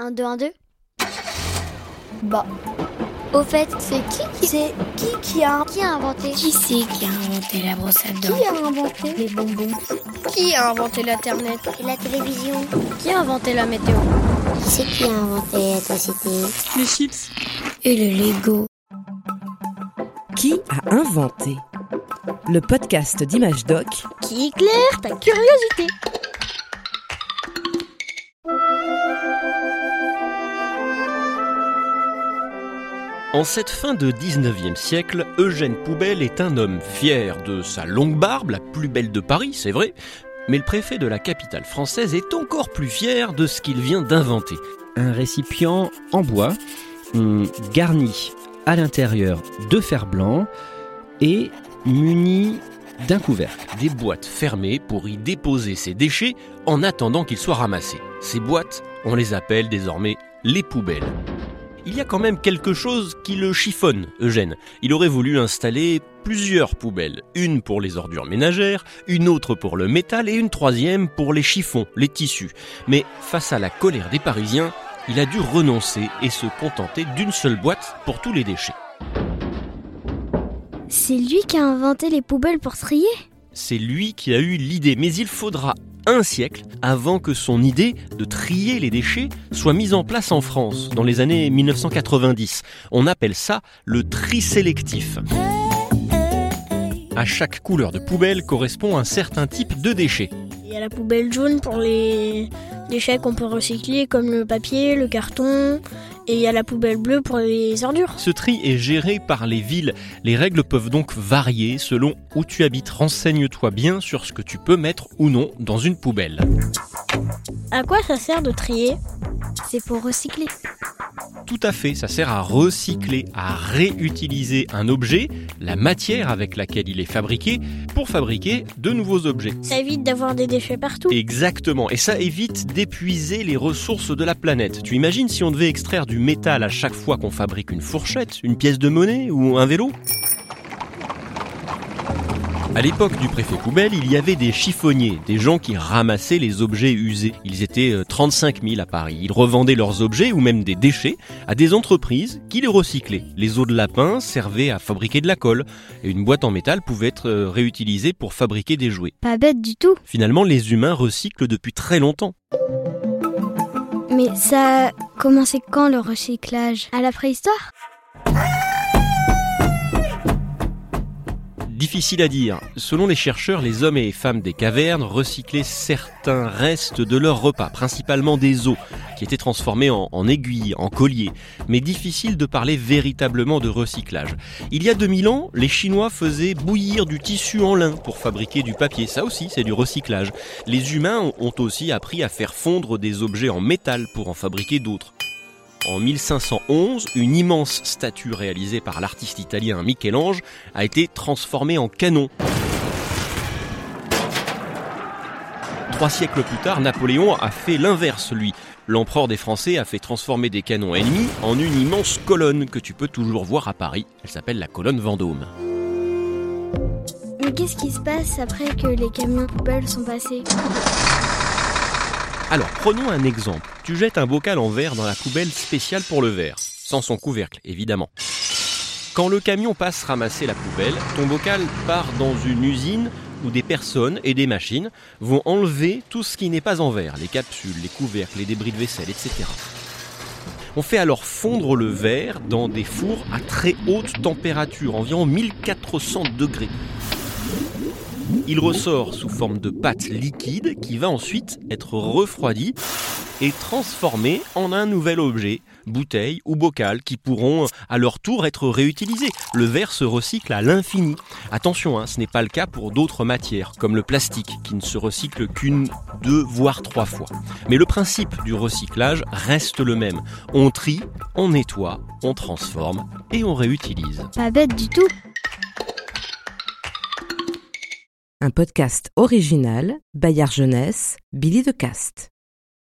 1, 2, 1, 2 Bah, Au fait, c'est qui qui c'est qui qui a qui a inventé? Qui c'est qui a inventé la brosse à dents Qui a inventé les bonbons? Qui a inventé l'Internet? Et la télévision? Qui a inventé la météo? Qui c'est qui a inventé l'électricité Les chips. Et le Lego. Qui a inventé Le podcast d'Image Doc? Qui éclaire ta curiosité En cette fin de 19e siècle, Eugène Poubelle est un homme fier de sa longue barbe, la plus belle de Paris, c'est vrai, mais le préfet de la capitale française est encore plus fier de ce qu'il vient d'inventer. un récipient en bois garni à l'intérieur de fer blanc et muni d'un couvercle. Des boîtes fermées pour y déposer ses déchets en attendant qu'ils soient ramassés. Ces boîtes, on les appelle désormais les poubelles. Il y a quand même quelque chose qui le chiffonne, Eugène. Il aurait voulu installer plusieurs poubelles. Une pour les ordures ménagères, une autre pour le métal et une troisième pour les chiffons, les tissus. Mais face à la colère des Parisiens, il a dû renoncer et se contenter d'une seule boîte pour tous les déchets. C'est lui qui a inventé les poubelles pour trier? C'est lui qui a eu l'idée, mais il faudra un siècle avant que son idée de trier les déchets soit mise en place en France, dans les années 1990. On appelle ça le tri sélectif. À chaque couleur de poubelle correspond un certain type de déchets. Il y a la poubelle jaune pour les déchets qu'on peut recycler comme le papier, le carton. Et il y a la poubelle bleue pour les ordures. Ce tri est géré par les villes. Les règles peuvent donc varier selon où tu habites. Renseigne-toi bien sur ce que tu peux mettre ou non dans une poubelle. À quoi ça sert de trier? C'est pour recycler. Tout à fait, ça sert à recycler, à réutiliser un objet, la matière avec laquelle il est fabriqué, pour fabriquer de nouveaux objets. Ça évite d'avoir des déchets partout. Exactement, et ça évite d'épuiser les ressources de la planète. Tu imagines si on devait extraire du métal à chaque fois qu'on fabrique une fourchette, une pièce de monnaie ou un vélo? À l'époque du préfet poubelle, il y avait des chiffonniers, des gens qui ramassaient les objets usés. Ils étaient euh, 35 000 à Paris. Ils revendaient leurs objets ou même des déchets à des entreprises qui les recyclaient. Les os de lapin servaient à fabriquer de la colle et une boîte en métal pouvait être euh, réutilisée pour fabriquer des jouets. Pas bête du tout. Finalement, les humains recyclent depuis très longtemps. Mais ça a commencé quand le recyclage? À la préhistoire? Difficile à dire. Selon les chercheurs, les hommes et femmes des cavernes recyclaient certains restes de leurs repas, principalement des os, qui étaient transformés en, en aiguilles, en colliers. Mais difficile de parler véritablement de recyclage. Il y a 2000 ans, les Chinois faisaient bouillir du tissu en lin pour fabriquer du papier. Ça aussi, c'est du recyclage. Les humains ont aussi appris à faire fondre des objets en métal pour en fabriquer d'autres. En 1511, une immense statue réalisée par l'artiste italien Michel-Ange a été transformée en canon. Trois siècles plus tard, Napoléon a fait l'inverse, lui. L'empereur des Français a fait transformer des canons ennemis en une immense colonne que tu peux toujours voir à Paris. Elle s'appelle la colonne Vendôme. Mais qu'est-ce qui se passe après que les camions poubelles sont passés? Alors, prenons un exemple. Tu jettes un bocal en verre dans la poubelle spéciale pour le verre, sans son couvercle, évidemment. Quand le camion passe ramasser la poubelle, ton bocal part dans une usine où des personnes et des machines vont enlever tout ce qui n'est pas en verre, les capsules, les couvercles, les débris de vaisselle, etc. On fait alors fondre le verre dans des fours à très haute température, environ 1400 degrés. Il ressort sous forme de pâte liquide qui va ensuite être refroidie et transformée en un nouvel objet, bouteille ou bocal, qui pourront à leur tour être réutilisés. Le verre se recycle à l'infini. Attention, hein, ce n'est pas le cas pour d'autres matières, comme le plastique, qui ne se recycle qu'une, deux, voire trois fois. Mais le principe du recyclage reste le même. On trie, on nettoie, on transforme et on réutilise. Pas bête du tout. Un podcast original, Bayard Jeunesse, Billy de Cast.